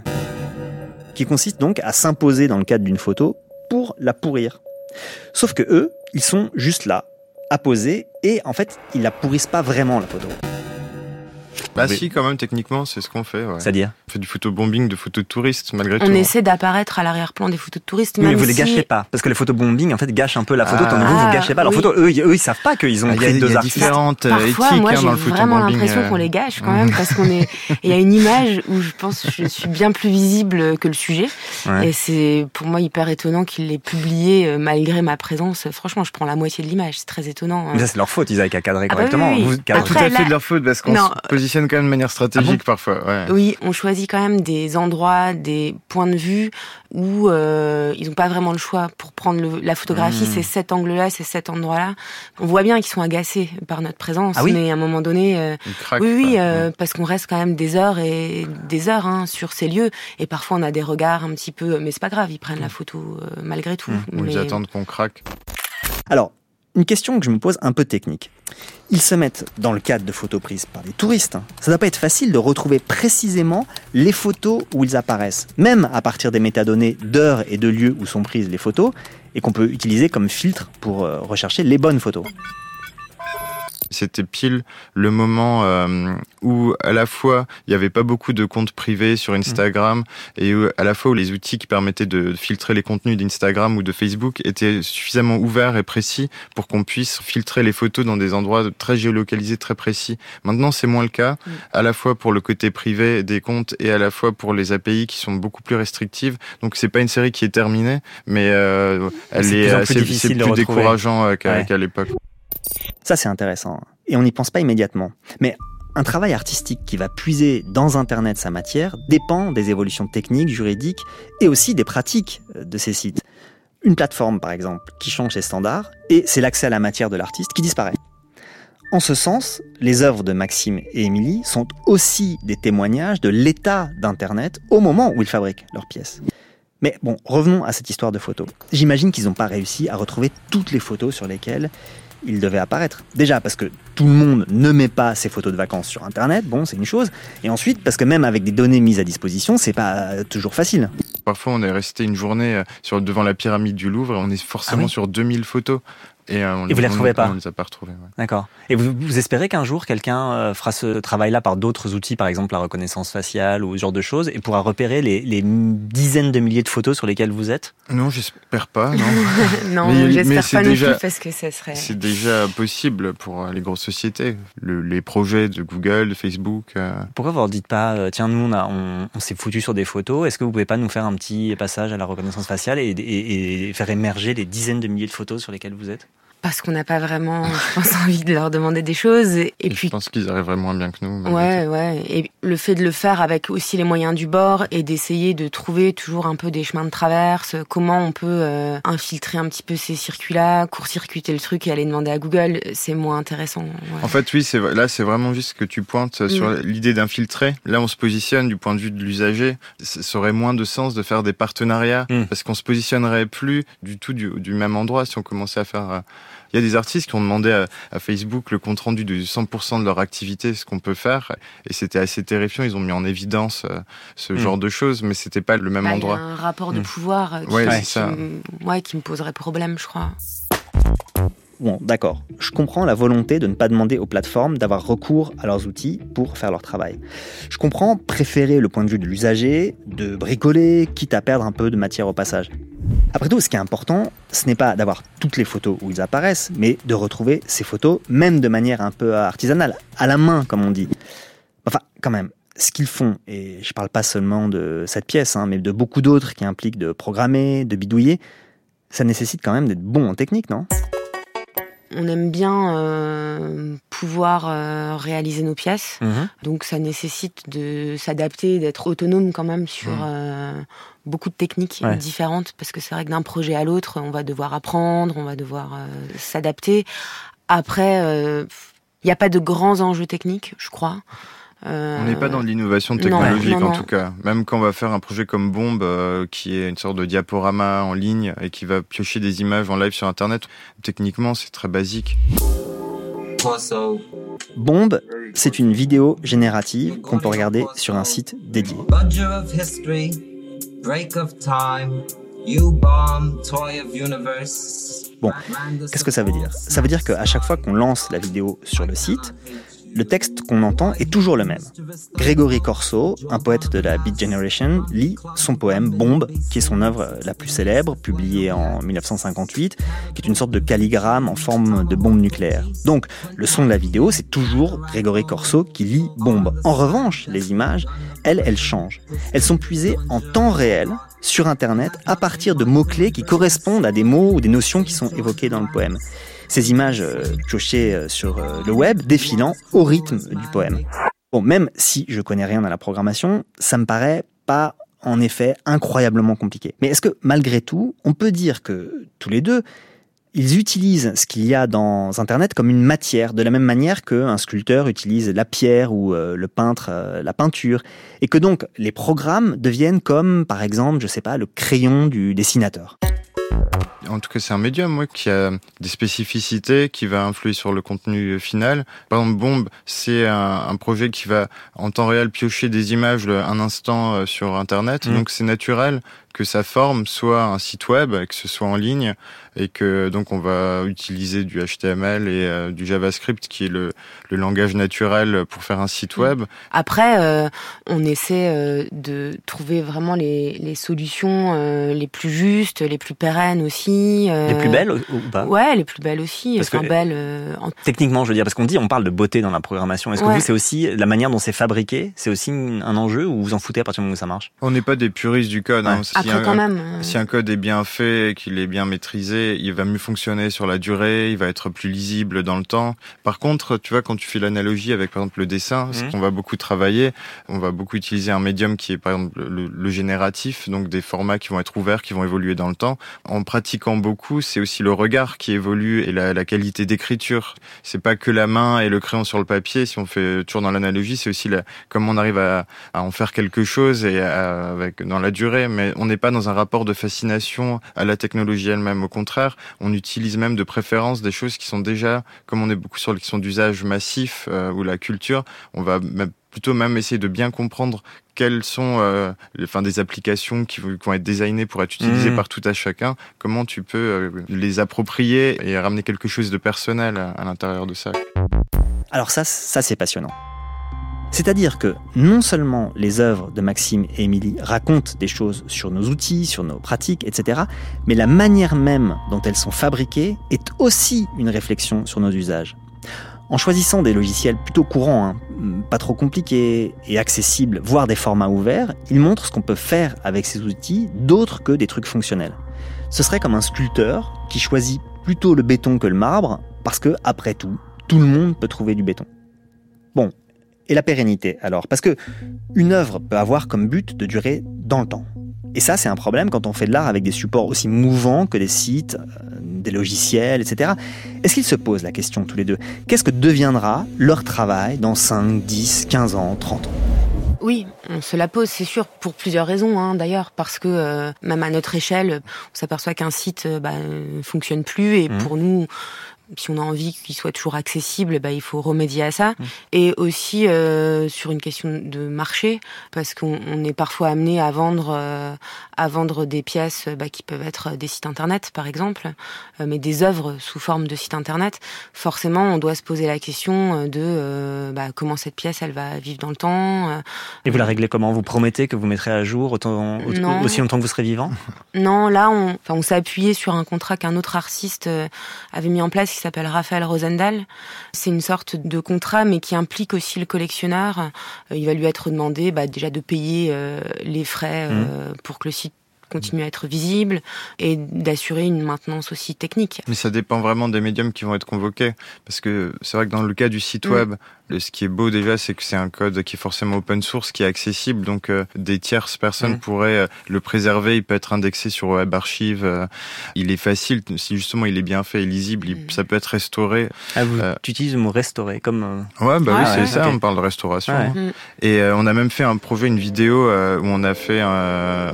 qui consiste donc à s'imposer dans le cadre d'une photo pour la pourrir. Sauf que eux, ils sont juste là, à poser, et en fait, ils la pourrissent pas vraiment la photo. Bah si, quand même, techniquement, c'est ce qu'on fait. Ouais. C'est-à-dire On fait du photobombing, de photos de touristes, malgré tout. On essaie d'apparaître à l'arrière-plan des photos de touristes. Oui, mais vous les si- gâchez pas, parce que le photobombing en fait gâche un peu la photo, Ah. tandis vous, vous Ah, gâchez pas. La oui. photo, eux, ils- eux, ils savent pas qu'ils ont Ah, il y a- pris il y deux a artistes. différentes euh, Parfois, éthiques moi, hein, j'ai dans le vraiment l'impression euh. qu'on les gâche quand même, parce qu'on est. Il y a une image où je pense que je suis bien plus visible que le sujet, Ouais. et c'est pour moi hyper étonnant qu'il l'ait publié euh, malgré ma présence. Franchement, je prends la moitié de l'image, c'est très étonnant. hein. Mais ça, c'est leur faute, ils avaient qu'à cadrer Ah bah correctement. Vous, cadrez- tout Après, à fait là- de leur faute, parce qu'on Positionne quand même de manière stratégique parfois. Ouais. Oui, on choisit quand même des endroits, des points de vue où euh, ils n'ont pas vraiment le choix pour prendre le- la photographie. Mmh. C'est cet angle-là, c'est cet endroit-là. On voit bien qu'ils sont agacés par notre présence, Ah oui mais à un moment donné, euh, Ils craquent, oui, oui, euh, parce qu'on reste quand même des heures et des heures hein, sur ces lieux, et parfois on a des regards un petit peu, mais c'est pas grave, ils prennent la photo euh, malgré tout. Mmh. Ou Mais- ils attendent qu'on craque. Alors, une question que je me pose un peu technique. Ils se mettent dans le cadre de photos prises par des touristes. hein. Ça ne doit pas être facile de retrouver précisément les photos où ils apparaissent, même à partir des métadonnées d'heures et de lieux où sont prises les photos, et qu'on peut utiliser comme filtre pour euh, rechercher les bonnes photos. C'était pile le moment euh, où à la fois il n'y avait pas beaucoup de comptes privés sur Instagram et où, à la fois où les outils qui permettaient de filtrer les contenus d'Instagram ou de Facebook étaient suffisamment ouverts et précis pour qu'on puisse filtrer les photos dans des endroits très géolocalisés, très précis. Maintenant, c'est moins le cas, Mm. à la fois pour le côté privé des comptes et à la fois pour les API qui sont beaucoup plus restrictives. Donc c'est pas une série qui est terminée, mais euh, elle est plus plus assez- plus retrouver. décourageant euh, qu'à Ouais. qu'à l'époque. Ça, c'est intéressant. Et on n'y pense pas immédiatement. Mais un travail artistique qui va puiser dans Internet sa matière dépend des évolutions techniques, juridiques et aussi des pratiques euh, de ces sites. Une plateforme, par exemple, qui change ses standards, et c'est l'accès à la matière de l'artiste qui disparaît. En ce sens, les œuvres de Maxime et Émilie sont aussi des témoignages de l'état d'Internet au moment où ils fabriquent leurs pièces. Mais bon, revenons à cette histoire de photos. J'imagine qu'ils n'ont pas réussi à retrouver toutes les photos sur lesquelles ils devaient apparaître. Déjà parce que tout le monde ne met pas ses photos de vacances sur Internet, bon, c'est une chose. Et ensuite parce que même avec des données mises à disposition, c'est pas toujours facile. Parfois, on est resté une journée euh, sur, devant la pyramide du Louvre et on est forcément Ah oui sur 2000 photos. Et, euh, on, Et vous les on- retrouvez pas On les a pas retrouvées. ouais. D'accord. Et vous, vous espérez qu'un jour quelqu'un euh, fera ce travail-là par d'autres outils, par exemple la reconnaissance faciale ou ce genre de choses, et pourra repérer les, les dizaines de milliers de photos sur lesquelles vous êtes? Non, j'espère pas. Non. j'espère pas déjà- non plus parce que ça serait. C'est déjà possible pour euh, les grosses sociétés. Le- les projets de Google, de Facebook. euh, Pourquoi vous leur dites pas, tiens, nous on, a- on, on s'est foutu sur des photos, est-ce que vous pouvez pas nous faire un petit passage à la reconnaissance faciale et, et- et faire émerger les dizaines de milliers de photos sur lesquelles vous êtes? Parce qu'on n'a pas vraiment, je pense, envie de leur demander des choses. Et, et puis je pense qu'ils arriveraient moins bien que nous. Ouais, ouais. Et le fait de le faire avec aussi les moyens du bord et d'essayer de trouver toujours un peu des chemins de traverse, comment on peut euh, infiltrer un petit peu ces circuits-là, court-circuiter le truc et aller demander à Google, c'est moins intéressant. ouais. En fait, oui, c'est là, c'est vraiment juste ce que tu pointes euh, sur Mm. l'idée d'infiltrer. Là, on se positionne du point de vue de l'usager. Ça aurait moins de sens de faire des partenariats Mm. parce qu'on se positionnerait plus du tout du, du même endroit si on commençait à faire. Il y a des artistes qui ont demandé à, à Facebook le compte rendu de 100% de leur activité, ce qu'on peut faire, et c'était assez terrifiant. Ils ont mis en évidence euh, ce Mm. genre de choses, mais c'était pas le même Bah, il y a endroit. un rapport de Mm. pouvoir euh, qui, Ouais, qui c'est ça. me- ouais, qui me poserait problème, je crois. Bon, d'accord. Je comprends la volonté de ne pas demander aux plateformes d'avoir recours à leurs outils pour faire leur travail. Je comprends préférer le point de vue de l'usager, de bricoler, quitte à perdre un peu de matière au passage. Après tout, ce qui est important, ce n'est pas d'avoir toutes les photos où ils apparaissent, mais de retrouver ces photos, même de manière un peu artisanale, à la main, comme on dit. Enfin, quand même, ce qu'ils font, et je parle pas seulement de cette pièce, hein, mais de beaucoup d'autres qui impliquent de programmer, de bidouiller, ça nécessite quand même d'être bon en technique, non? On aime bien euh, pouvoir euh, réaliser nos pièces, Mhm. donc ça nécessite de s'adapter, d'être autonome quand même sur Mhm. euh, beaucoup de techniques Ouais. différentes, parce que c'est vrai que d'un projet à l'autre, on va devoir apprendre, on va devoir s'adapter. Après, euh, il n'y a pas de grands enjeux techniques, je crois. Euh, On n'est pas dans l'innovation technologique non, non. en tout cas. Même quand on va faire un projet comme Bombe, euh, qui est une sorte de diaporama en ligne et qui va piocher des images en live sur Internet, techniquement c'est très basique. Bombe, c'est une vidéo générative qu'on peut regarder sur un site dédié. Budger of history, break of time, you bomb, toy of universe. Bon, qu'est-ce que ça veut dire? Ça veut dire qu'à chaque fois qu'on lance la vidéo sur le site, le texte qu'on entend est toujours le même. Grégory Corso, un poète de la Beat Generation, lit son poème Bombe, qui est son œuvre la plus célèbre, publiée en 1958, qui est une sorte de calligramme en forme de bombe nucléaire. Donc, le son de la vidéo, c'est toujours Grégory Corso qui lit Bombe. En revanche, les images, elles, elles changent. Elles sont puisées en temps réel sur Internet à partir de mots-clés qui correspondent à des mots ou des notions qui sont évoquées dans le poème. Ces images euh, piochées euh, sur euh, le web défilant au rythme du poème. Bon, même si je connais rien à la programmation, ça me paraît pas en effet incroyablement compliqué. Mais est-ce que malgré tout, on peut dire que tous les deux, ils utilisent ce qu'il y a dans Internet comme une matière, de la même manière qu'un sculpteur utilise la pierre ou euh, le peintre euh, la peinture, et que donc les programmes deviennent comme, par exemple, je sais pas, le crayon du dessinateur. En tout cas, c'est un médium ouais, qui a des spécificités, qui va influer sur le contenu final. Par exemple, Bombe, c'est un, un projet qui va en temps réel piocher des images le- un instant euh, sur Internet. Mhm. Donc, c'est naturel que sa forme soit un site web, que ce soit en ligne, et que donc on va utiliser du HTML et euh, du JavaScript, qui est le, le langage naturel pour faire un site web. Après, euh, on essaie euh, de trouver vraiment les, les solutions euh, les plus justes, les plus pérennes aussi. euh, Les plus belles ou pas? Ouais, les plus belles aussi. Parce que- enfin, belles, euh, en- Techniquement, je veux dire, parce qu'on dit, on parle de beauté dans la programmation. Est-ce que Ouais. vous, c'est aussi la manière dont c'est fabriqué? C'est aussi un enjeu ou vous en foutez à partir du moment où ça marche? On n'est pas des puristes du code. hein. Ouais. Si Après, un- quand même. euh, Si un code est bien fait, qu'il est bien maîtrisé, il va mieux fonctionner sur la durée, il va être plus lisible dans le temps. Par contre, tu vois, quand tu fais l'analogie avec par exemple le dessin, ce Mhm. qu'on va beaucoup travailler, on va beaucoup utiliser un médium qui est par exemple le, le génératif, donc des formats qui vont être ouverts, qui vont évoluer dans le temps. En pratiquant beaucoup, c'est aussi le regard qui évolue et la, la qualité d'écriture. C'est pas que la main et le crayon sur le papier. Si on fait toujours dans l'analogie, c'est aussi la, comment on arrive à, à en faire quelque chose et à- avec dans la durée. Mais on n'est pas dans un rapport de fascination à la technologie elle-même. Au contraire, on utilise même de préférence des choses qui sont déjà, comme on est beaucoup sur les questions d'usage massif euh, ou la culture, on va même- plutôt même essayer de bien comprendre quelles sont euh, les- enfin, des applications qui, vont- qui vont être designées pour être utilisées Mhm. par tout à chacun, comment tu peux euh, les approprier et ramener quelque chose de personnel à, à l'intérieur de ça? Alors ça, ça c'est passionnant. C'est-à-dire que non seulement les œuvres de Maxime et Émilie racontent des choses sur nos outils, sur nos pratiques, etc., mais la manière même dont elles sont fabriquées est aussi une réflexion sur nos usages. En choisissant des logiciels plutôt courants, hein, pas trop compliqués et accessibles, voire des formats ouverts, ils montrent ce qu'on peut faire avec ces outils d'autres que des trucs fonctionnels. Ce serait comme un sculpteur qui choisit plutôt le béton que le marbre, parce que, après tout, tout le monde peut trouver du béton. Bon, et la pérennité alors Parce que une œuvre peut avoir comme but de durer dans le temps. Et ça, c'est un problème quand on fait de l'art avec des supports aussi mouvants que des sites, euh, des logiciels, etc. Est-ce qu'ils se posent la question tous les deux? Qu'est-ce que deviendra leur travail dans 5, 10, 15 ans, 30 ans? Oui, on se la pose, c'est sûr, pour plusieurs raisons, hein, d'ailleurs, parce que euh, même à notre échelle, on s'aperçoit qu'un site euh, bah, fonctionne plus, et Mhm. pour nous, si on a envie qu'il soit toujours accessible, bah, il faut remédier à ça. Mhm. Et aussi euh, sur une question de marché, parce qu'on on est parfois amené à vendre, euh, à vendre des pièces bah, qui peuvent être des sites internet, par exemple, euh, mais des œuvres sous forme de sites internet. Forcément, on doit se poser la question de bah, comment cette pièce, elle va vivre dans le temps. Et vous la réglez comment? Vous promettez que vous mettrez à jour autant, aussi longtemps que vous serez vivant? Non, là, on, s'est appuyé sur un contrat qu'un autre artiste avait mis en place s'appelle Raphaël Rosendahl. C'est une sorte de contrat, mais qui implique aussi le collectionneur. Euh, il va lui être demandé bah, déjà de payer euh, les frais euh, pour que le site continuer à être visible et d'assurer une maintenance aussi technique. Mais ça dépend vraiment des médiums qui vont être convoqués. Parce que c'est vrai que dans le cas du site Mm. web, ce qui est beau déjà, c'est que c'est un code qui est forcément open source, qui est accessible. Donc euh, des tierces personnes Mm. pourraient euh, le préserver. Il peut être indexé sur Web Archive. euh, il est facile. Si justement il est bien fait et lisible, il- Mm. ça peut être restauré. Ah, vous, Euh, tu utilises le mot restaurer comme. euh, Ouais, bah oui, c'est ouais, ça. On parle de restauration. Ouais. hein. Et euh, on a même fait un projet, une vidéo euh, où on a fait euh,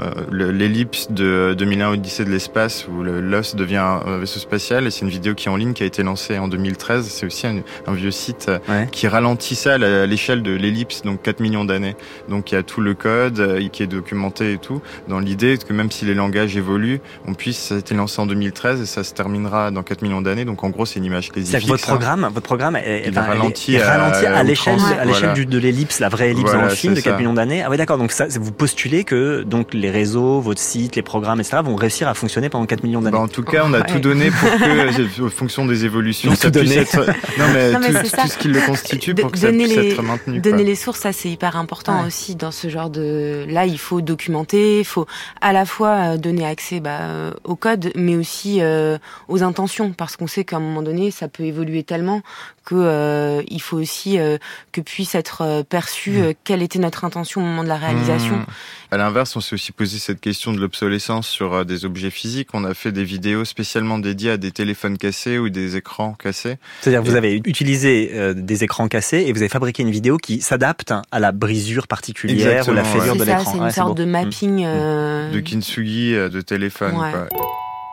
de 2001 Odyssée de l'espace où le Lost devient un vaisseau spatial. Et c'est une vidéo qui est en ligne, qui a été lancée en 2013. C'est aussi un, un vieux site euh, Ouais. qui ralentit ça à l'échelle de l'ellipse, donc 4 millions d'années. Donc il y a tout le code euh, qui est documenté et tout, dans l'idée que même si les langages évoluent, on puisse, ça a été lancé en 2013 et ça se terminera dans 4 millions d'années. Donc en gros, c'est une image que fixe. votre programme, votre programme est, est ralenti est à- ralenti à, à l'échelle, outrance, à l'échelle voilà. de l'ellipse, la vraie ellipse dans Voilà, le film de c'est 4 ça. millions d'années. Ah oui, d'accord. Donc ça, vous postulez que donc les réseaux, votre site, les programmes, etc. vont réussir à fonctionner pendant 4 millions d'années. Bah, en tout cas, on a Ouais. tout donné pour que, en fonction des évolutions, ça tout puisse être. Non, mais, Non, mais tout, ça. ce qui le constitue pour que ça donner puisse les- être maintenu. Donner quoi. les sources, ça c'est hyper important Ouais. aussi dans ce genre de. Là, il faut documenter, il faut à la fois euh, donner accès bah, euh, au code, mais aussi euh, aux intentions, parce qu'on sait qu'à un moment donné, ça peut évoluer tellement que euh, il faut aussi euh, que puisse être perçu Mmh. euh, quelle était notre intention au moment de la réalisation. Mmh. À l'inverse, on s'est aussi posé cette question de l'obsolescence sur euh, des objets physiques. On a fait des vidéos spécialement dédiées à des téléphones cassés ou des écrans cassés. C'est-à-dire que vous avez utilisé euh, des écrans cassés et vous avez fabriqué une vidéo qui s'adapte à la brisure particulière ou la Exactement, fêlure C'est de l'écran. c'est une Ouais, sorte de Mm. mapping. euh, De kintsugi, de téléphone. Ouais. quoi.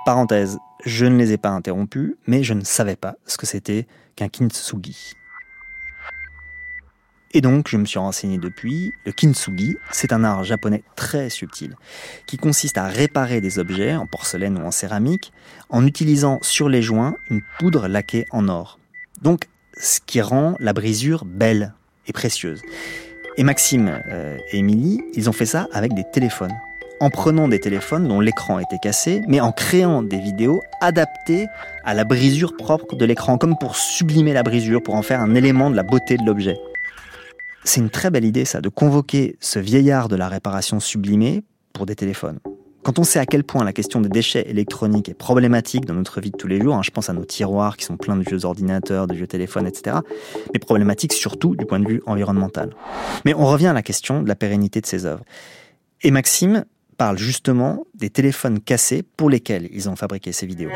Parenthèse, je ne les ai pas interrompus, mais je ne savais pas ce que c'était qu'un kintsugi. Et donc, je me suis renseigné depuis. Le kintsugi, c'est un art japonais très subtil, qui consiste à réparer des objets en porcelaine ou en céramique en utilisant sur les joints une poudre laquée en or. Donc, ce qui rend la brisure belle et précieuse. Et Maxime euh, et Émilie, ils ont fait ça avec des téléphones en prenant des téléphones dont l'écran était cassé, mais en créant des vidéos adaptées à la brisure propre de l'écran, comme pour sublimer la brisure, pour en faire un élément de la beauté de l'objet. C'est une très belle idée, ça, de convoquer ce vieillard de la réparation sublimée pour des téléphones. Quand on sait à quel point la question des déchets électroniques est problématique dans notre vie de tous les jours, hein, je pense à nos tiroirs qui sont pleins de vieux ordinateurs, de vieux téléphones, etc., mais problématique surtout du point de vue environnemental. Mais on revient à la question de la pérennité de ces œuvres. Et Maxime parle justement des téléphones cassés pour lesquels ils ont fabriqué ces vidéos.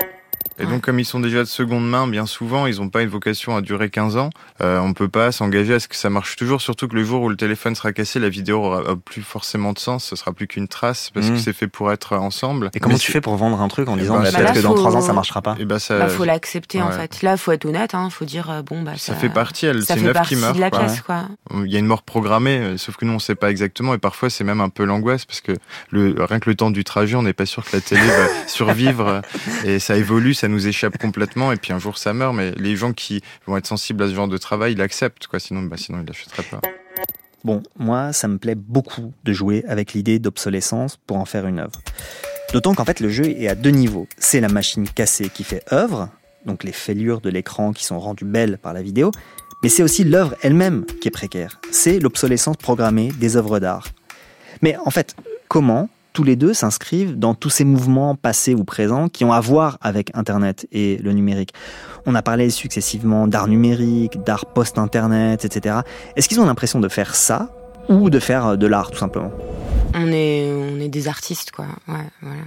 Et donc, comme ils sont déjà de seconde main, bien souvent, ils n'ont pas une vocation à durer 15 ans. Euh, on peut pas s'engager à ce que ça marche toujours, surtout que le jour où le téléphone sera cassé, la vidéo aura plus forcément de sens. Ce sera plus qu'une trace parce que c'est fait pour être ensemble. Et comment Mais tu fais pour vendre un truc en Eh disant ben, bah, ça- peut-être que dans faut- trois ans ça marchera pas Eh ben, ça, Bah, faut l'accepter en fait. Là, faut être honnête. Hein, faut dire euh, bon bah ça fait partie. Elle, ça c'est fait une œuvre partie qui meurt. de la quoi. pièce quoi. Il y a une mort programmée, euh, sauf que nous on sait pas exactement et parfois c'est même un peu l'angoisse parce que le, rien que le temps du trajet, on n'est pas sûr que la télé va survivre et ça évolue, ça nous échappe complètement et puis un jour ça meurt. Mais les gens qui vont être sensibles à ce genre de travail, ils l'acceptent quoi. Sinon, bah, sinon ils l'achèteraient pas. Bon, moi, ça me plaît beaucoup de jouer avec l'idée d'obsolescence pour en faire une œuvre. D'autant qu'en fait, le jeu est à deux niveaux. C'est la machine cassée qui fait œuvre, donc les fêlures de l'écran qui sont rendues belles par la vidéo, mais c'est aussi l'œuvre elle-même qui est précaire. C'est l'obsolescence programmée des œuvres d'art. Mais en fait, comment tous les deux s'inscrivent dans tous ces mouvements passés ou présents qui ont à voir avec Internet et le numérique. On a parlé successivement d'art numérique, d'art post-Internet, etc. Est-ce qu'ils ont l'impression de faire ça ou de faire de l'art tout simplement? On est on est des artistes quoi. Ouais, voilà.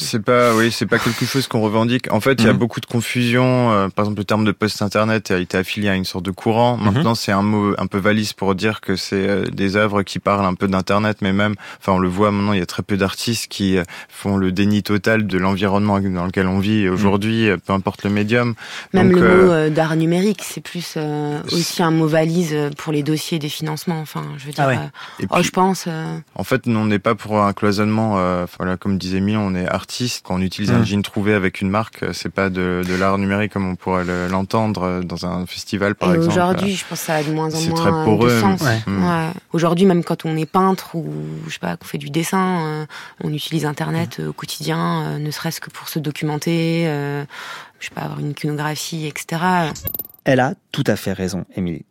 C'est pas, oui, c'est pas quelque chose qu'on revendique. En fait, il y a Mhm. beaucoup de confusion. Euh, par exemple, le terme de post-internet a été affilié à une sorte de courant. Mhm. Maintenant, c'est un mot un peu valise pour dire que c'est euh, des œuvres qui parlent un peu d'internet, mais même, enfin, on le voit maintenant, il y a très peu d'artistes qui euh, font le déni total de l'environnement dans lequel on vit aujourd'hui, euh, peu importe le médium. Même Donc, le euh, mot euh, d'art numérique, c'est plus euh, aussi un mot valise pour les dossiers des financements. Enfin, je veux dire. Ah ouais. euh, Et oh, puis- je pense. euh, En fait, nous, on n'est pas pour un cloisonnement. Euh, voilà, comme disait Milan, on est artiste. Quand on utilise un Mhm. jean trouvé avec une marque, euh, c'est pas de, de l'art numérique comme on pourrait le- l'entendre euh, dans un festival, par et exemple. aujourd'hui, je pense que ça a de moins en c'est moins très de poreux. sens. Ouais. Mm. Ouais. Aujourd'hui, même quand on est peintre ou je sais pas, qu'on fait du dessin, euh, on utilise Internet au quotidien, euh, ne serait-ce que pour se documenter, euh, je sais pas, avoir une iconographie, etc. Elle a tout à fait raison, Émilie.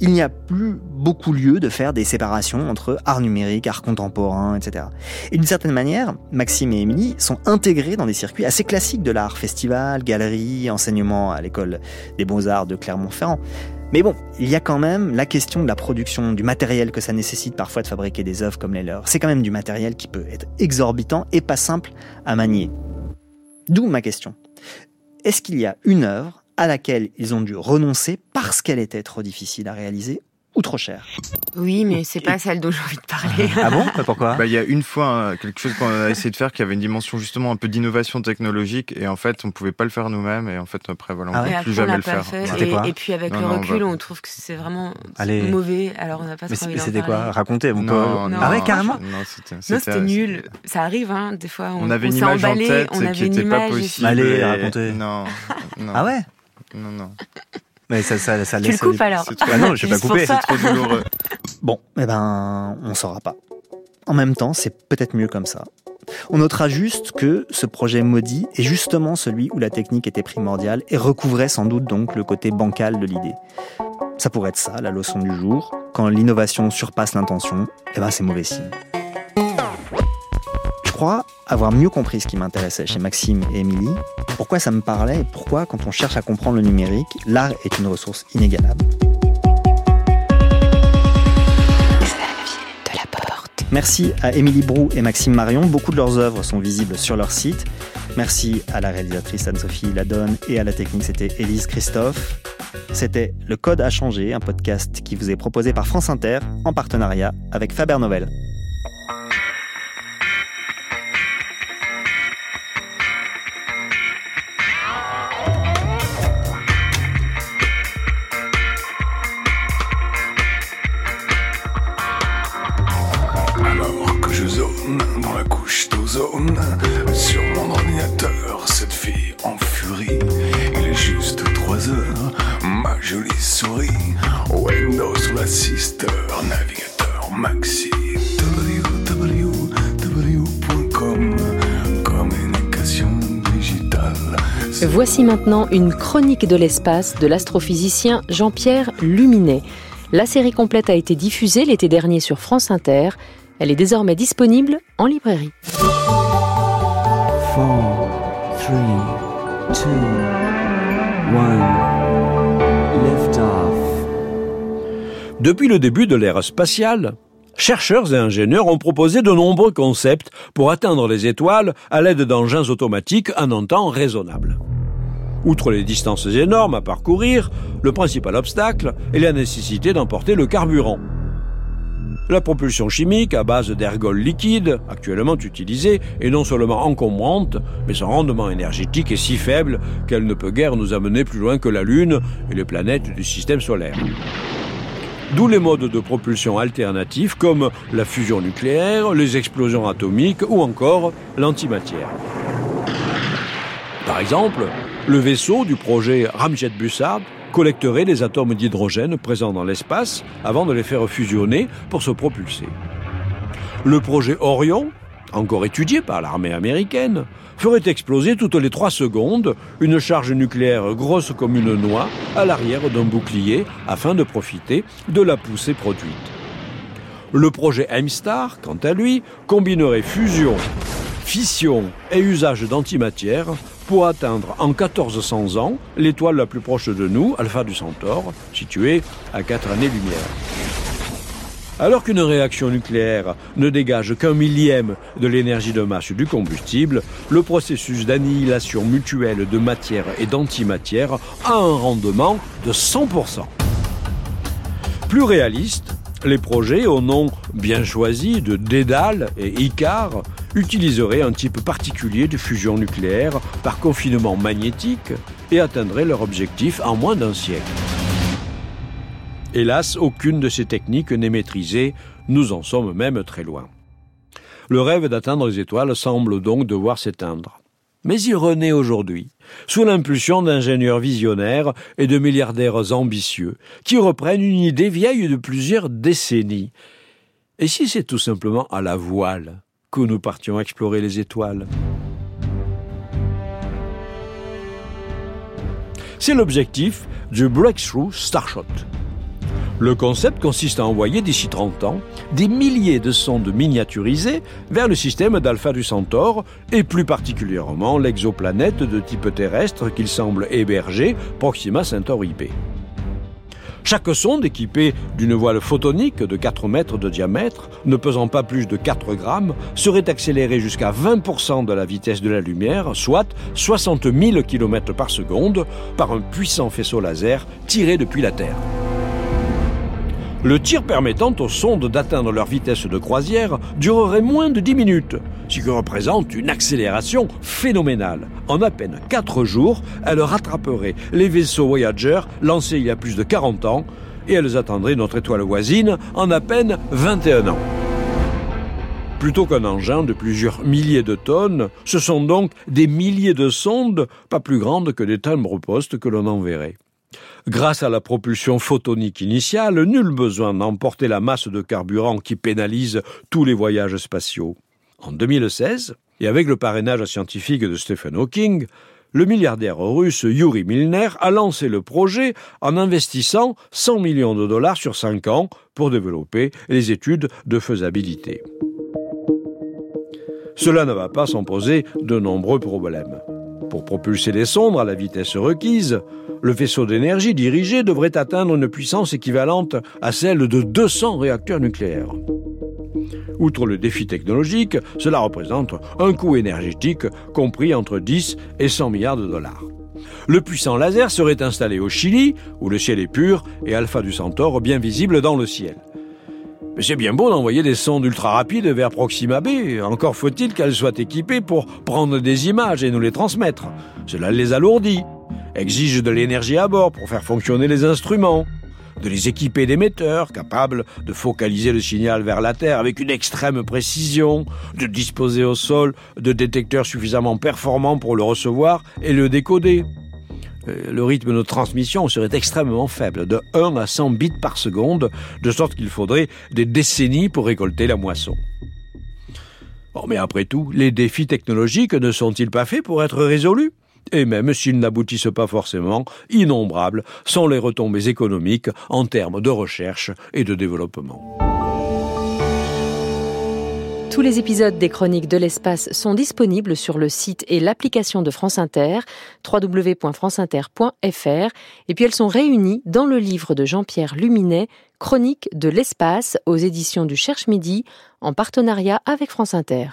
Il n'y a plus beaucoup lieu de faire des séparations entre art numérique, art contemporain, etc. Et d'une certaine manière, Maxime et Émilie sont intégrés dans des circuits assez classiques de l'art, festival, galerie, enseignement à l'école des beaux-arts de Clermont-Ferrand. Mais bon, il y a quand même la question de la production, du matériel que ça nécessite parfois de fabriquer des œuvres comme les leurs. C'est quand même du matériel qui peut être exorbitant et pas simple à manier. D'où ma question. Est-ce qu'il y a une œuvre à laquelle ils ont dû renoncer parce qu'elle était trop difficile à réaliser ou trop chère Oui, mais c'est pas celle dont j'ai envie de parler. Ah bon? Pourquoi? Bah, il y a une fois euh, quelque chose qu'on a essayé de faire qui avait une dimension justement un peu d'innovation technologique et en fait on pouvait pas le faire nous-mêmes et en fait après voilà on Ah ne ouais peut plus jamais le faire. fait. Et, et puis avec Non, le non, recul, on trouve que c'est vraiment Allez. mauvais. Alors on n'a pas Mais c'était quoi? Racontez, Non, Ah ouais, carrément? Non, c'était Non, c'était nul. Ça arrive, hein, des fois. On, On avait une s'est image en emballé, tête on qui avait une était pas possible. Allez, racontez. Non. Ah ouais? Non, non. Mais ça, ça, ça Tu le coupes alors trop- Ah non, je vais pas couper. C'est trop douloureux. Bon, eh ben, on saura pas. En même temps, c'est peut-être mieux comme ça. On notera juste que ce projet maudit est justement celui où la technique était primordiale et recouvrait sans doute donc le côté bancal de l'idée. Ça pourrait être ça, la leçon du jour. Quand l'innovation surpasse l'intention, eh ben c'est mauvais signe. Je crois avoir mieux compris ce qui m'intéressait chez Maxime et Émilie, pourquoi ça me parlait et pourquoi, quand on cherche à comprendre le numérique, l'art est une ressource inégalable. de la porte. Merci à Émilie Brou et Maxime Marion. Beaucoup de leurs œuvres sont visibles sur leur site. Merci à la réalisatrice Anne-Sophie Ladonne et à la technique, c'était Élise Christophe. C'était Le Code a changé, un podcast qui vous est proposé par France Inter en partenariat avec Faber Novel. Voici maintenant une chronique de l'espace de l'astrophysicien Jean-Pierre Luminet. La série complète a été diffusée l'été dernier sur France Inter. Elle est désormais disponible en librairie. 4, 3, 2, 1. Lift off. Depuis le début de l'ère spatiale, chercheurs et ingénieurs ont proposé de nombreux concepts pour atteindre les étoiles à l'aide d'engins automatiques en un temps raisonnable. Outre les distances énormes à parcourir, le principal obstacle est la nécessité d'emporter le carburant. La propulsion chimique à base d'ergols liquides, actuellement utilisée, est non seulement encombrante, mais son rendement énergétique est si faible qu'elle ne peut guère nous amener plus loin que la Lune et les planètes du système solaire. D'où les modes de propulsion alternatifs comme la fusion nucléaire, les explosions atomiques ou encore l'antimatière. Par exemple, le vaisseau du projet Ramjet Bussard collecterait les atomes d'hydrogène présents dans l'espace avant de les faire fusionner pour se propulser. Le projet Orion, encore étudié par l'armée américaine, ferait exploser toutes les trois secondes une charge nucléaire grosse comme une noix à l'arrière d'un bouclier afin de profiter de la poussée produite. Le projet M-Star, quant à lui, combinerait fusion, fission et usage d'antimatière pour atteindre en 1400 ans l'étoile la plus proche de nous, Alpha du Centaure, située à 4 années-lumière. Alors qu'une réaction nucléaire ne dégage qu'un millième de l'énergie de masse du combustible, le processus d'annihilation mutuelle de matière et d'antimatière a un rendement de 100%. Plus réaliste, les projets au nom bien choisi de Dédale et Icar utiliseraient un type particulier de fusion nucléaire par confinement magnétique et atteindraient leur objectif en moins d'un siècle. Hélas, aucune de ces techniques n'est maîtrisée, nous en sommes même très loin. Le rêve d'atteindre les étoiles semble donc devoir s'éteindre. Mais il renaît aujourd'hui, sous l'impulsion d'ingénieurs visionnaires et de milliardaires ambitieux, qui reprennent une idée vieille de plusieurs décennies. Et si c'est tout simplement à la voile nous partions explorer les étoiles C'est l'objectif du Breakthrough Starshot. Le concept consiste à envoyer d'ici 30 ans des milliers de sondes miniaturisées vers le système d'Alpha du Centaure et plus particulièrement l'exoplanète de type terrestre qu'il semble héberger Proxima Centauri B. Chaque sonde équipée d'une voile photonique de 4 mètres de diamètre, ne pesant pas plus de 4 grammes, serait accélérée jusqu'à 20% de la vitesse de la lumière, soit 60 000 km par seconde, par un puissant faisceau laser tiré depuis la Terre. Le tir permettant aux sondes d'atteindre leur vitesse de croisière durerait moins de 10 minutes, ce qui représente une accélération phénoménale. En à peine 4 jours, elles rattraperaient les vaisseaux Voyager lancés il y a plus de 40 ans et elles attendraient notre étoile voisine en à peine 21 ans. Plutôt qu'un engin de plusieurs milliers de tonnes, ce sont donc des milliers de sondes, pas plus grandes que des timbres-postes que l'on enverrait. Grâce à la propulsion photonique initiale, nul besoin d'emporter la masse de carburant qui pénalise tous les voyages spatiaux. En 2016, et avec le parrainage scientifique de Stephen Hawking, le milliardaire russe Yuri Milner a lancé le projet en investissant 100 millions de dollars sur 5 ans pour développer les études de faisabilité. Cela ne va pas sans poser de nombreux problèmes. Pour propulser les sondes à la vitesse requise, le vaisseau d'énergie dirigé devrait atteindre une puissance équivalente à celle de 200 réacteurs nucléaires. Outre le défi technologique, cela représente un coût énergétique compris entre 10 et 100 milliards de dollars. Le puissant laser serait installé au Chili, où le ciel est pur et Alpha du Centaure bien visible dans le ciel. Mais c'est bien beau d'envoyer des sondes ultra rapides vers Proxima B, encore faut-il qu'elles soient équipées pour prendre des images et nous les transmettre. Cela les alourdit, exige de l'énergie à bord pour faire fonctionner les instruments, de les équiper d'émetteurs capables de focaliser le signal vers la Terre avec une extrême précision, de disposer au sol de détecteurs suffisamment performants pour le recevoir et le décoder. Euh, le rythme de transmission serait extrêmement faible, de 1 à 100 bits par seconde, de sorte qu'il faudrait des décennies pour récolter la moisson. Mais après tout, les défis technologiques ne sont-ils pas faits pour être résolus? Et même s'ils n'aboutissent pas forcément, innombrables sont les retombées économiques en termes de recherche et de développement. Tous les épisodes des Chroniques de l'espace sont disponibles sur le site et l'application de France Inter, www.franceinter.fr, et puis elles sont réunies dans le livre de Jean-Pierre Luminet, Chroniques de l'espace aux éditions du Cherche Midi, en partenariat avec France Inter.